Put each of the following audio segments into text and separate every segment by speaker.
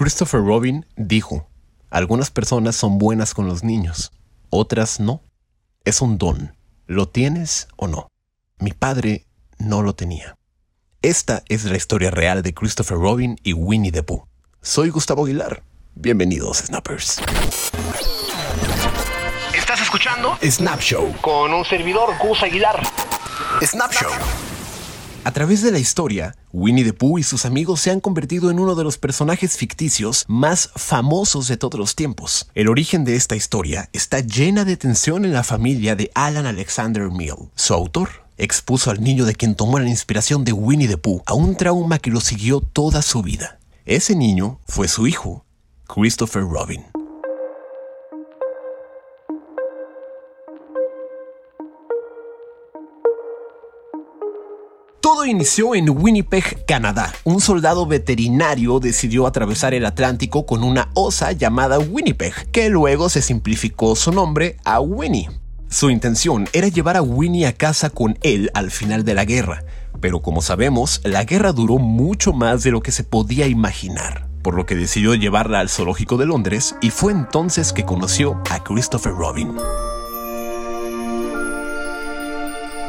Speaker 1: Christopher Robin dijo, algunas personas son buenas con los niños, otras no. Es un don. ¿Lo tienes o no? Mi padre no lo tenía. Esta es la historia real de Christopher Robin y Winnie the Pooh. Soy Gustavo Aguilar. Bienvenidos, Snappers.
Speaker 2: ¿Estás escuchando?
Speaker 1: Snap Show.
Speaker 2: Con un servidor, Gus Aguilar.
Speaker 1: Snap Show. A través de la historia, Winnie the Pooh y sus amigos se han convertido en uno de los personajes ficticios más famosos de todos los tiempos. El origen de esta historia está llena de tensión en la familia de Alan Alexander Mill. Su autor expuso al niño de quien tomó la inspiración de Winnie the Pooh a un trauma que lo siguió toda su vida. Ese niño fue su hijo, Christopher Robin. Todo inició en Winnipeg, Canadá. Un soldado veterinario decidió atravesar el Atlántico con una osa llamada Winnipeg, que luego se simplificó su nombre a Winnie. Su intención era llevar a Winnie a casa con él al final de la guerra, pero como sabemos, la guerra duró mucho más de lo que se podía imaginar, por lo que decidió llevarla al zoológico de Londres y fue entonces que conoció a Christopher Robin.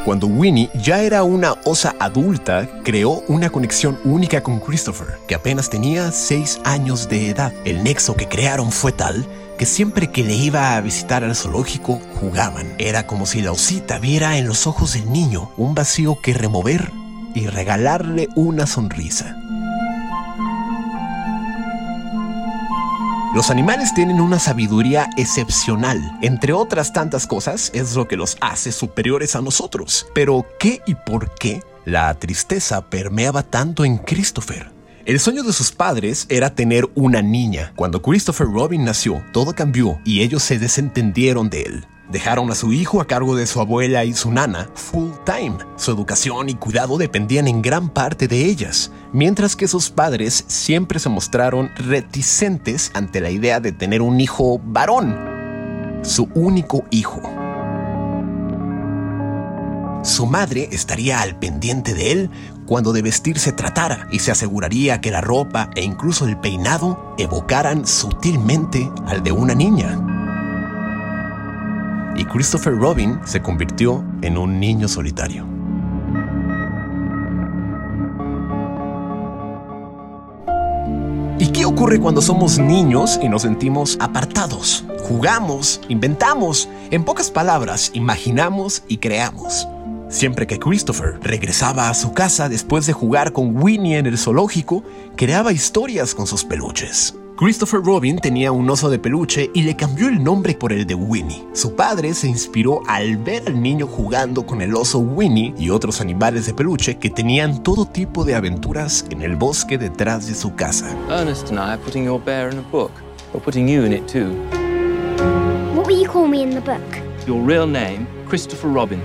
Speaker 1: Cuando Winnie ya era una osa adulta, creó una conexión única con Christopher, que apenas tenía 6 años de edad. El nexo que crearon fue tal que siempre que le iba a visitar al zoológico jugaban. Era como si la osita viera en los ojos del niño un vacío que remover y regalarle una sonrisa. Los animales tienen una sabiduría excepcional. Entre otras tantas cosas, es lo que los hace superiores a nosotros. Pero, ¿qué y por qué la tristeza permeaba tanto en Christopher? El sueño de sus padres era tener una niña. Cuando Christopher Robin nació, todo cambió y ellos se desentendieron de él. Dejaron a su hijo a cargo de su abuela y su nana full time. Su educación y cuidado dependían en gran parte de ellas, mientras que sus padres siempre se mostraron reticentes ante la idea de tener un hijo varón, su único hijo. Su madre estaría al pendiente de él cuando de vestir se tratara y se aseguraría que la ropa e incluso el peinado evocaran sutilmente al de una niña y Christopher Robin se convirtió en un niño solitario. ¿Y qué ocurre cuando somos niños y nos sentimos apartados? Jugamos, inventamos, en pocas palabras, imaginamos y creamos. Siempre que Christopher regresaba a su casa después de jugar con Winnie en el zoológico, creaba historias con sus peluches. Christopher Robin tenía un oso de peluche y le cambió el nombre por el de Winnie. Su padre se inspiró al ver al niño jugando con el oso Winnie y otros animales de peluche que tenían todo tipo de aventuras en el bosque detrás de su casa.
Speaker 3: Ernest and I are putting your bear in a book. We're putting you in it too.
Speaker 4: What will you call me in the book?
Speaker 3: Your real name, Christopher Robin.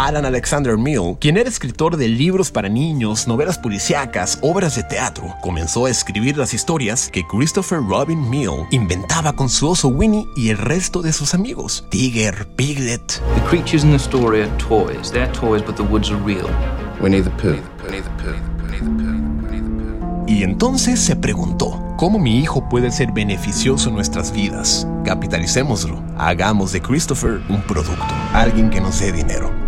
Speaker 1: Alan Alexander Mill, quien era escritor de libros para niños, novelas policíacas, obras de teatro, comenzó a escribir las historias que Christopher Robin Mill inventaba con su oso Winnie y el resto de sus amigos. Tiger, Piglet.
Speaker 3: The creatures in the story are toys. They're toys, but the woods are real.
Speaker 5: Winnie the Pooh. Winnie the Pooh. Winnie the Pooh. Winnie the Pooh.
Speaker 1: Y entonces se preguntó, ¿cómo mi hijo puede ser beneficioso en nuestras vidas? Capitalicémoslo. Hagamos de Christopher un producto, alguien que nos dé dinero.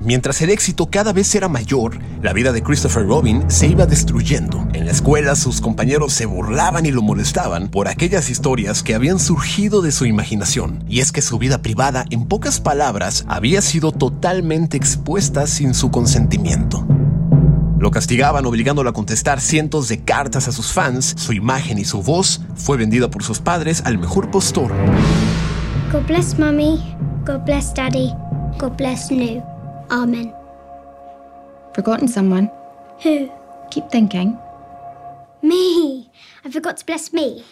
Speaker 1: Mientras el éxito cada vez era mayor, la vida de Christopher Robin se iba destruyendo. En la escuela sus compañeros se burlaban y lo molestaban por aquellas historias que habían surgido de su imaginación. Y es que su vida privada, en pocas palabras, había sido totalmente expuesta sin su consentimiento. Lo castigaban obligándolo a contestar cientos de cartas a sus fans, su imagen y su voz fue vendida por sus padres al mejor postor.
Speaker 4: God bless Mummy. God bless Daddy. God bless New. Amen.
Speaker 6: Forgotten someone?
Speaker 4: Who?
Speaker 6: Keep thinking.
Speaker 4: Me. I forgot to bless me.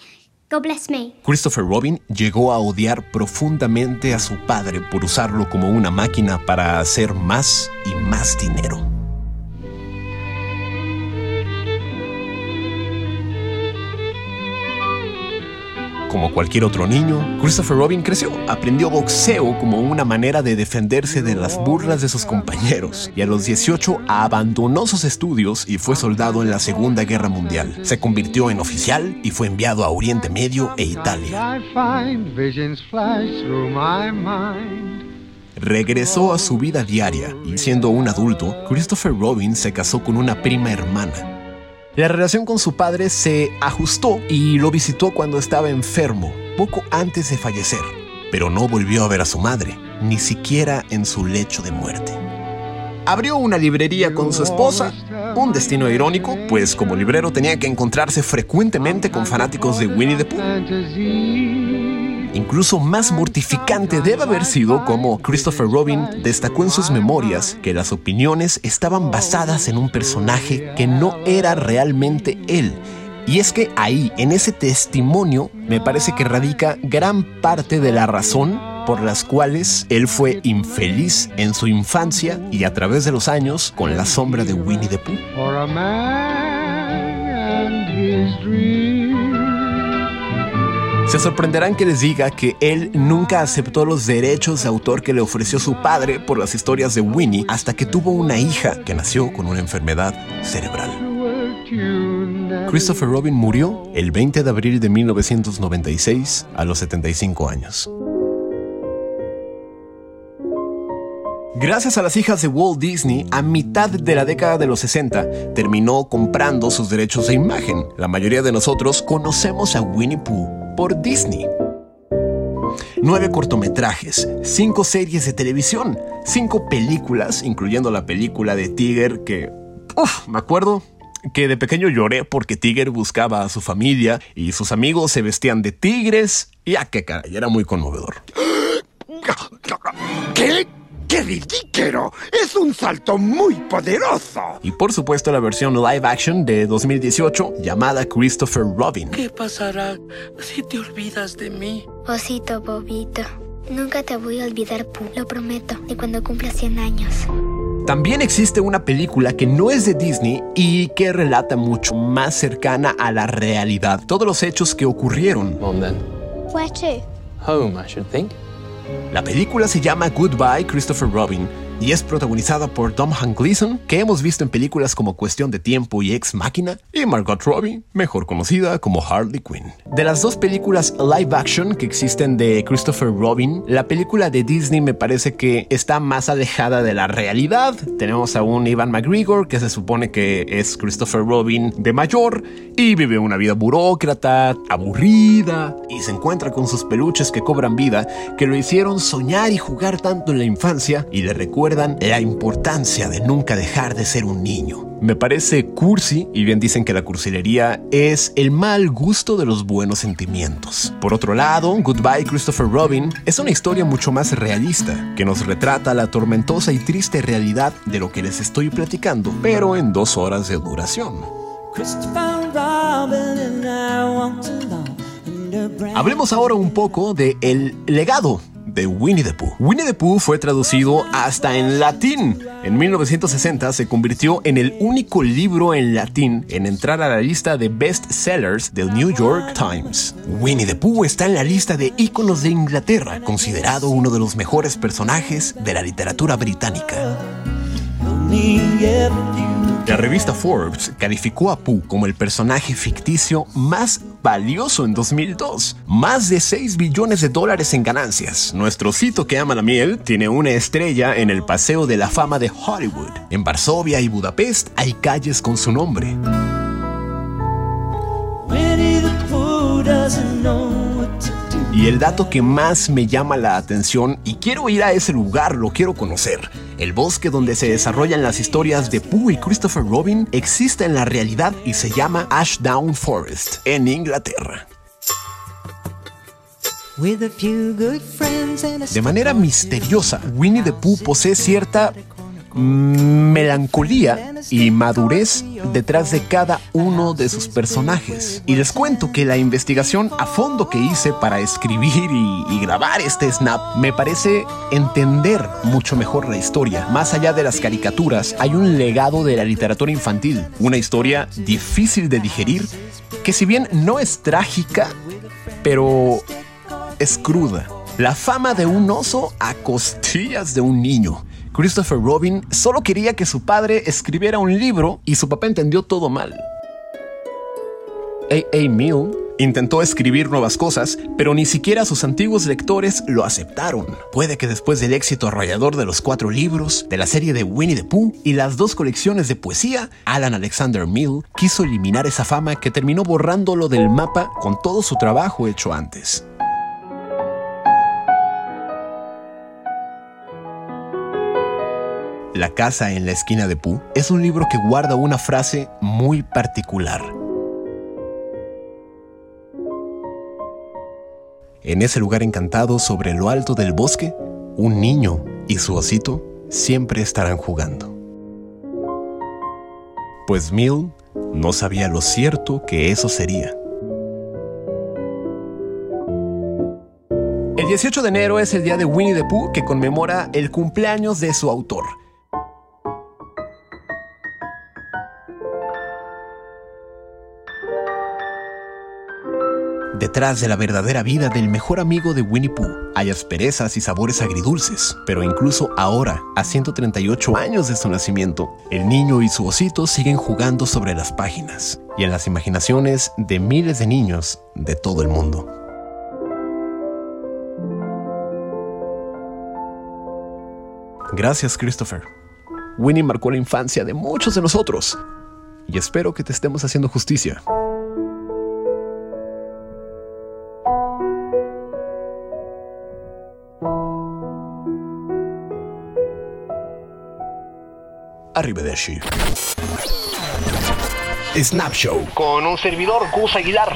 Speaker 4: God bless me.
Speaker 1: Christopher Robin llegó a odiar profundamente a su padre por usarlo como una máquina para hacer más y más dinero. Como cualquier otro niño, Christopher Robin creció. Aprendió boxeo como una manera de defenderse de las burlas de sus compañeros y a los 18 abandonó sus estudios y fue soldado en la Segunda Guerra Mundial. Se convirtió en oficial y fue enviado a Oriente Medio e Italia. Regresó a su vida diaria y siendo un adulto, Christopher Robin se casó con una prima hermana. La relación con su padre se ajustó y lo visitó cuando estaba enfermo, poco antes de fallecer, pero no volvió a ver a su madre, ni siquiera en su lecho de muerte. Abrió una librería con su esposa, un destino irónico, pues como librero tenía que encontrarse frecuentemente con fanáticos de Winnie the Pooh. Incluso más mortificante debe haber sido como Christopher Robin destacó en sus memorias que las opiniones estaban basadas en un personaje que no era realmente él. Y es que ahí, en ese testimonio, me parece que radica gran parte de la razón por las cuales él fue infeliz en su infancia y a través de los años con la sombra de Winnie the Pooh. Se sorprenderán que les diga que él nunca aceptó los derechos de autor que le ofreció su padre por las historias de Winnie hasta que tuvo una hija que nació con una enfermedad cerebral. Christopher Robin murió el 20 de abril de 1996 a los 75 años. Gracias a las hijas de Walt Disney, a mitad de la década de los 60, terminó comprando sus derechos de imagen. La mayoría de nosotros conocemos a Winnie Pooh por Disney. Nueve cortometrajes, cinco series de televisión, cinco películas, incluyendo la película de Tiger que... Uf, me acuerdo que de pequeño lloré porque Tiger buscaba a su familia y sus amigos se vestían de tigres y a qué caray, era muy conmovedor.
Speaker 7: ¿Qué? ¡Qué ridículo! ¡Es un salto muy poderoso!
Speaker 1: Y por supuesto la versión live action de 2018 llamada Christopher Robin.
Speaker 8: ¿Qué pasará si te olvidas de mí?
Speaker 4: Osito Bobito, nunca te voy a olvidar, Pooh, lo prometo, de cuando cumpla 100 años.
Speaker 1: También existe una película que no es de Disney y que relata mucho más cercana a la realidad, todos los hechos que ocurrieron.
Speaker 3: Mom, then.
Speaker 4: Where to?
Speaker 3: Home, I should think.
Speaker 1: La película se llama Goodbye Christopher Robin y es protagonizada por Tom Hank Gleason, que hemos visto en películas como Cuestión de Tiempo y Ex Máquina, y Margot Robbie, mejor conocida como Harley Quinn. De las dos películas live action que existen de Christopher Robin, la película de Disney me parece que está más alejada de la realidad. Tenemos a un Ivan McGregor que se supone que es Christopher Robin de mayor y vive una vida burócrata, aburrida, y se encuentra con sus peluches que cobran vida, que lo hicieron soñar y jugar tanto en la infancia y le recuerdan la importancia de nunca dejar de ser un niño. Me parece cursi, y bien dicen que la cursilería es el mal gusto de los buenos sentimientos. Por otro lado, Goodbye Christopher Robin es una historia mucho más realista, que nos retrata la tormentosa y triste realidad de lo que les estoy platicando, pero en dos horas de duración. Hablemos ahora un poco de el legado de Winnie the Pooh. Winnie the Pooh fue traducido hasta en latín. En 1960 se convirtió en el único libro en latín en entrar a la lista de best sellers del New York Times. Winnie the Pooh está en la lista de íconos de Inglaterra, considerado uno de los mejores personajes de la literatura británica. La revista Forbes calificó a Pooh como el personaje ficticio más valioso en 2002. Más de 6 billones de dólares en ganancias. Nuestro sitio que ama la miel tiene una estrella en el Paseo de la Fama de Hollywood. En Varsovia y Budapest hay calles con su nombre. Y el dato que más me llama la atención, y quiero ir a ese lugar, lo quiero conocer, el bosque donde se desarrollan las historias de Pooh y Christopher Robin existe en la realidad y se llama Ashdown Forest, en Inglaterra. De manera misteriosa, Winnie the Pooh posee cierta melancolía y madurez detrás de cada uno de sus personajes. Y les cuento que la investigación a fondo que hice para escribir y, grabar este snap me parece entender mucho mejor la historia. Más allá de las caricaturas, hay un legado de la literatura infantil, una historia difícil de digerir que si bien no es trágica, pero es cruda. La fama de un oso a costillas de un niño. Christopher Robin solo quería que su padre escribiera un libro y su papá entendió todo mal. A.A. Mill intentó escribir nuevas cosas, pero ni siquiera sus antiguos lectores lo aceptaron. Puede que después del éxito arrollador de los cuatro libros, de la serie de Winnie the Pooh y las dos colecciones de poesía, Alan Alexander Mill quiso eliminar esa fama que terminó borrándolo del mapa con todo su trabajo hecho antes. La casa en la esquina de Pooh es un libro que guarda una frase muy particular. En ese lugar encantado sobre lo alto del bosque, un niño y su osito siempre estarán jugando. Pues Mill no sabía lo cierto que eso sería. El 18 de enero es el día de Winnie the Pooh que conmemora el cumpleaños de su autor. Detrás de la verdadera vida del mejor amigo de Winnie Pooh hay asperezas y sabores agridulces, pero incluso ahora, a 138 años de su nacimiento, el niño y su osito siguen jugando sobre las páginas y en las imaginaciones de miles de niños de todo el mundo. Gracias, Christopher. Winnie marcó la infancia de muchos de nosotros y espero que te estemos haciendo justicia. Arrivederci. Snapshow.
Speaker 2: Con un servidor, Gus Aguilar.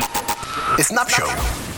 Speaker 1: Snapshow.